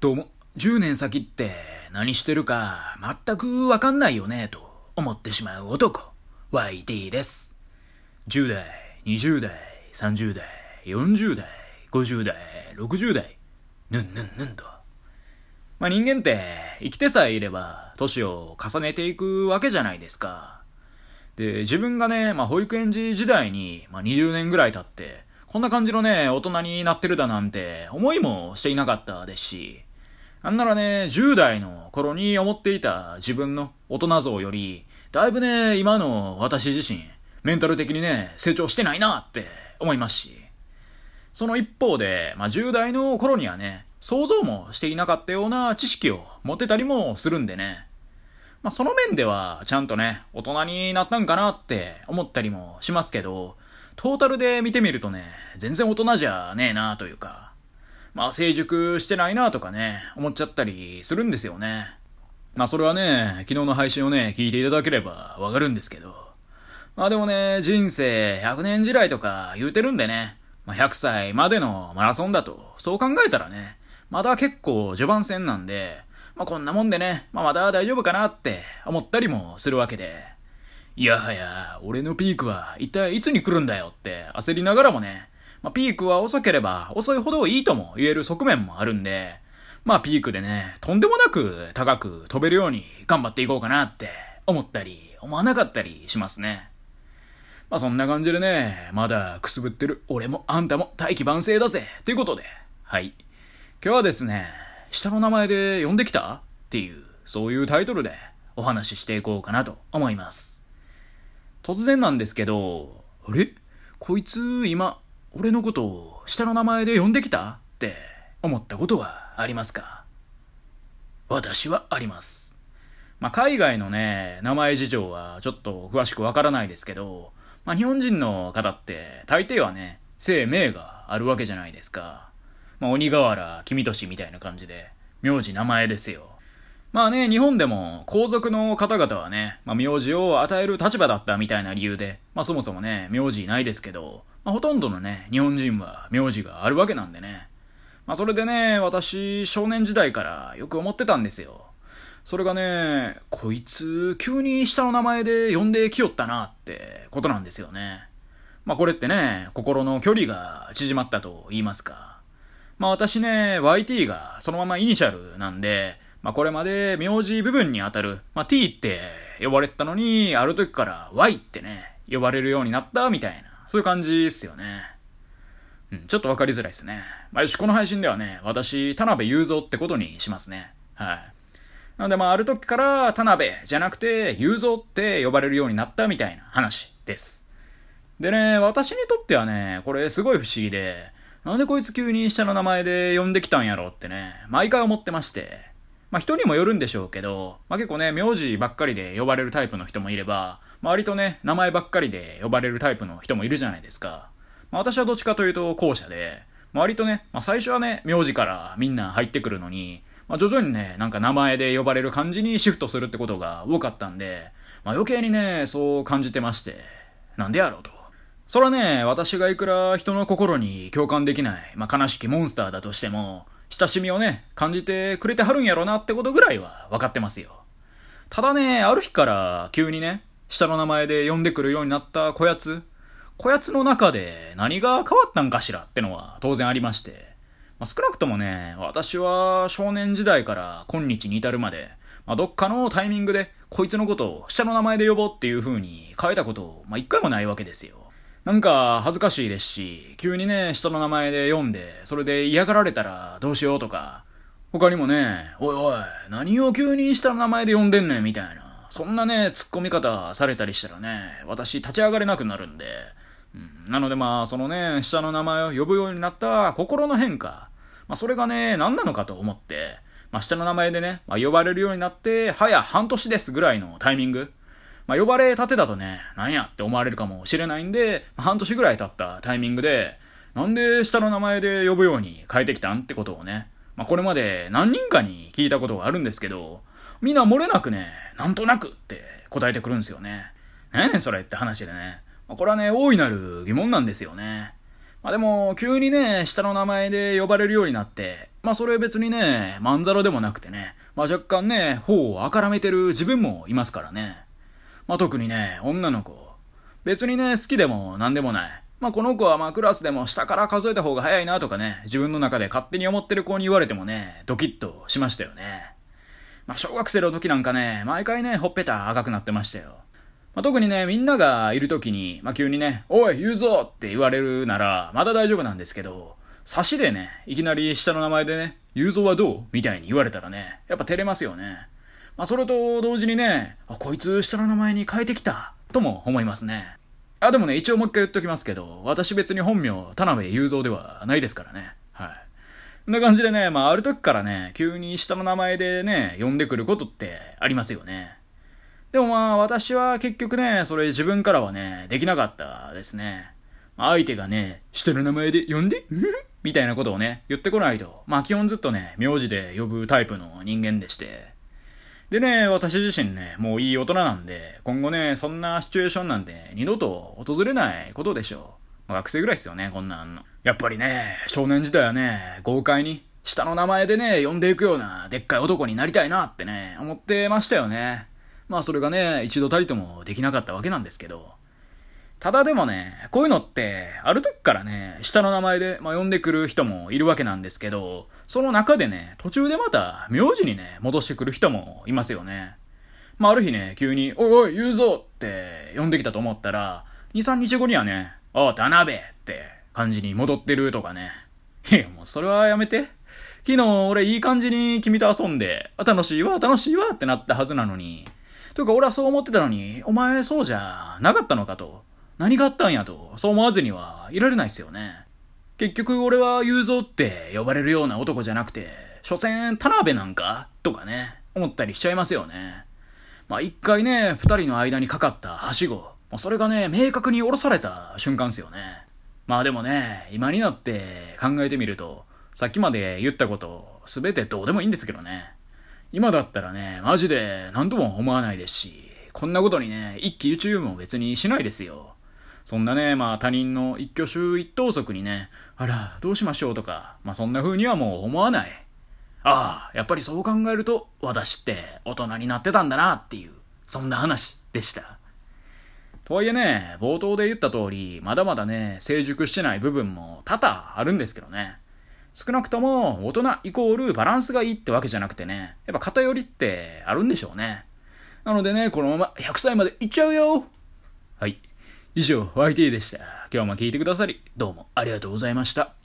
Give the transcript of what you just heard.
どうも、10年先って何してるか全くわかんないよね、と思ってしまう男、YT です。10代、20代、30代、40代、50代、60代、ぬんぬんぬんと。まあ、人間って生きてさえいれば年を重ねていくわけじゃないですか。で、自分がね、まあ、保育園児時代に、まあ、20年ぐらい経って、こんな感じのね、大人になってるだなんて思いもしていなかったですし、なんならね、10代の頃に思っていた自分の大人像より、だいぶね、今の私自身、メンタル的にね、成長してないなって思いますし、その一方で、まあ、10代の頃にはね、想像もしていなかったような知識を持ってたりもするんでね、まあ、その面では、ちゃんとね、大人になったんかなって思ったりもしますけど、トータルで見てみるとね、全然大人じゃねえなというか、まあ、成熟してないなとかね、思っちゃったりするんですよね。まあ、それはね、昨日の配信をね、聞いていただければわかるんですけど。まあでもね、人生100年時代とか言うてるんでね、まあ、100歳までのマラソンだと、そう考えたらね、まだ結構序盤戦なんで、まあこんなもんでね、まあまだ大丈夫かなって思ったりもするわけで。いやはや、俺のピークは一体いつに来るんだよって焦りながらもね、まあ、ピークは遅ければ遅いほどいいとも言える側面もあるんで、まあピークでね、とんでもなく高く飛べるように頑張っていこうかなって思ったり、思わなかったりしますね。まあそんな感じでね、まだくすぶってる俺もあんたも大器晩成だぜということで、はい。今日はですね、下の名前で呼んできた？っていう、そういうタイトルでお話ししていこうかなと思います。突然なんですけど、あれ？こいつ今、俺のことを下の名前で呼んできたって思ったことはありますか？私はあります。まあ、海外のね、名前事情はちょっと詳しくわからないですけど、まあ、日本人の方って大抵はね、姓名があるわけじゃないですか。まあ、鬼瓦、君年みたいな感じで、名字名前ですよ。まあね、日本でも皇族の方々はね、まあ、名字を与える立場だったみたいな理由で、まあそもそもね、名字ないですけど、まあ、ほとんどのね、日本人は名字があるわけなんでね。まあそれでね、私、少年時代からよく思ってたんですよ。それがね、こいつ、急に下の名前で呼んできよったなってことなんですよね。まあこれってね、心の距離が縮まったと言いますか。まあ私ね、YT がそのままイニシャルなんで、まあこれまで名字部分にあたる、まあ T って呼ばれてたのに、ある時から Y ってね、呼ばれるようになったみたいな、そういう感じっすよね。うん、ちょっとわかりづらいですね。まあよし、この配信ではね、私、田辺雄三ってことにしますね。はい。なのでまあある時から田辺じゃなくて雄三って呼ばれるようになったみたいな話です。でね、私にとってはね、これすごい不思議で、なんでこいつ急に下の名前で呼んできたんやろってね、毎回思ってまして。まあ人にもよるんでしょうけど、まあ結構ね、名字ばっかりで呼ばれるタイプの人もいれば、まあ割とね、名前ばっかりで呼ばれるタイプの人もいるじゃないですか。まあ私はどっちかというと後者で、まあ割とね、まあ最初はね、名字からみんな入ってくるのに、まあ徐々にね、なんか名前で呼ばれる感じにシフトするってことが多かったんで、まあ余計にね、そう感じてまして、なんでやろうと。それはね、私がいくら人の心に共感できない、まあ悲しきモンスターだとしても、親しみをね、感じてくれてはるんやろなってことぐらいは分かってますよ。ただね、ある日から急にね、下の名前で呼んでくるようになったこやつ、こやつの中で何が変わったんかしらってのは当然ありまして、まあ、少なくともね、私は少年時代から今日に至るまで、まあ、どっかのタイミングでこいつのことを下の名前で呼ぼうっていう風に変えたこと、まあ、一回もないわけですよ。なんか恥ずかしいですし、急にね、下の名前で読んで、それで嫌がられたらどうしようとか、他にもね、おいおい、何を急に下の名前で呼んでんねんみたいな、そんなね、突っ込み方されたりしたらね、私立ち上がれなくなるんで、うん、なのでまあ、そのね、下の名前を呼ぶようになった心の変化、まあそれがね、何なのかと思って、まあ下の名前でね、まあ呼ばれるようになって、早半年ですぐらいのタイミング、まあ、呼ばれたてだとね、なんやって思われるかもしれないんで、まあ半年ぐらい経ったタイミングで、なんで下の名前で呼ぶように変えてきたんってことをね、まあ、これまで何人かに聞いたことがあるんですけど、みんな漏れなくね、なんとなくって答えてくるんですよね。何やねんそれって話でね。まあ、これはね、大いなる疑問なんですよね。まあでも、急にね、下の名前で呼ばれるようになって、まあそれ別にね、まんざらでもなくてね、まあ若干ね、頬をあからめてる自分もいますからね。まあ特にね、女の子。別にね、好きでも何でもない。まあこの子はまあクラスでも下から数えた方が早いなとかね、自分の中で勝手に思ってる子に言われてもね、ドキッとしましたよね。まあ小学生の時なんかね、毎回ね、ほっぺた赤くなってましたよ。まあ、特にね、みんながいる時に、まあ、急にね、おい、言うぞって言われるなら、まだ大丈夫なんですけど、差しでね、いきなり下の名前でね、雄三はどうみたいに言われたらね、やっぱ照れますよね。まあ、それと同時にね、あ、こいつ下の名前に変えてきた、とも思いますね。あ、でもね、一応もう一回言っときますけど、私別に本名、田辺雄三ではないですからね。はい。こんな感じでね、まあ、ある時からね、急に下の名前でね、呼んでくることってありますよね。でもまあ、私は結局ね、それ自分からはね、できなかったですね。ま相手がね、下の名前で呼んでみたいなことをね、言ってこないと。まあ基本ずっとね、名字で呼ぶタイプの人間でして。でね、私自身ね、もういい大人なんで、今後ね、そんなシチュエーションなんて二度と訪れないことでしょう。学生ぐらいですよね、こんなんの。やっぱりね、少年時代はね、豪快に、下の名前でね、呼んでいくような、でっかい男になりたいなってね、思ってましたよね。まあそれがね、一度たりともできなかったわけなんですけど。ただでもね、こういうのって、ある時からね、下の名前で、まあ、呼んでくる人もいるわけなんですけど、その中でね、途中でまた、名字にね、戻してくる人もいますよね。まあ、ある日ね、急に、おいおい、言うぞって呼んできたと思ったら、2、3日後にはね、おう、田辺って感じに戻ってるとかね。いや、もうそれはやめて。昨日俺いい感じに君と遊んで、あ楽しいわ、楽しいわってなったはずなのに。というか俺はそう思ってたのに、お前そうじゃなかったのかと。何があったんやと、そう思わずにはいられないっすよね。結局俺は雄三って呼ばれるような男じゃなくて、所詮田辺なんかとかね、思ったりしちゃいますよね。まあ一回ね、二人の間にかかったはしご、もうそれがね、明確に下ろされた瞬間っすよね。まあでもね、今になって考えてみると、さっきまで言ったこと、すべてどうでもいいんですけどね。今だったらね、マジで何とも思わないですし、こんなことにね、一喜一憂も別にしないですよ。そんなね、まあ他人の一挙手一投足にね、あら、どうしましょうとか、まあそんな風にはもう思わない。ああ、やっぱりそう考えると、私って大人になってたんだなっていう、そんな話でした。とはいえね、冒頭で言った通り、まだまだね、成熟してない部分も多々あるんですけどね。少なくとも、大人イコールバランスがいいってわけじゃなくてね、やっぱ偏りってあるんでしょうね。なのでね、このまま100歳までいっちゃうよはい。以上、YT でした。今日も聞いてくださり、どうもありがとうございました。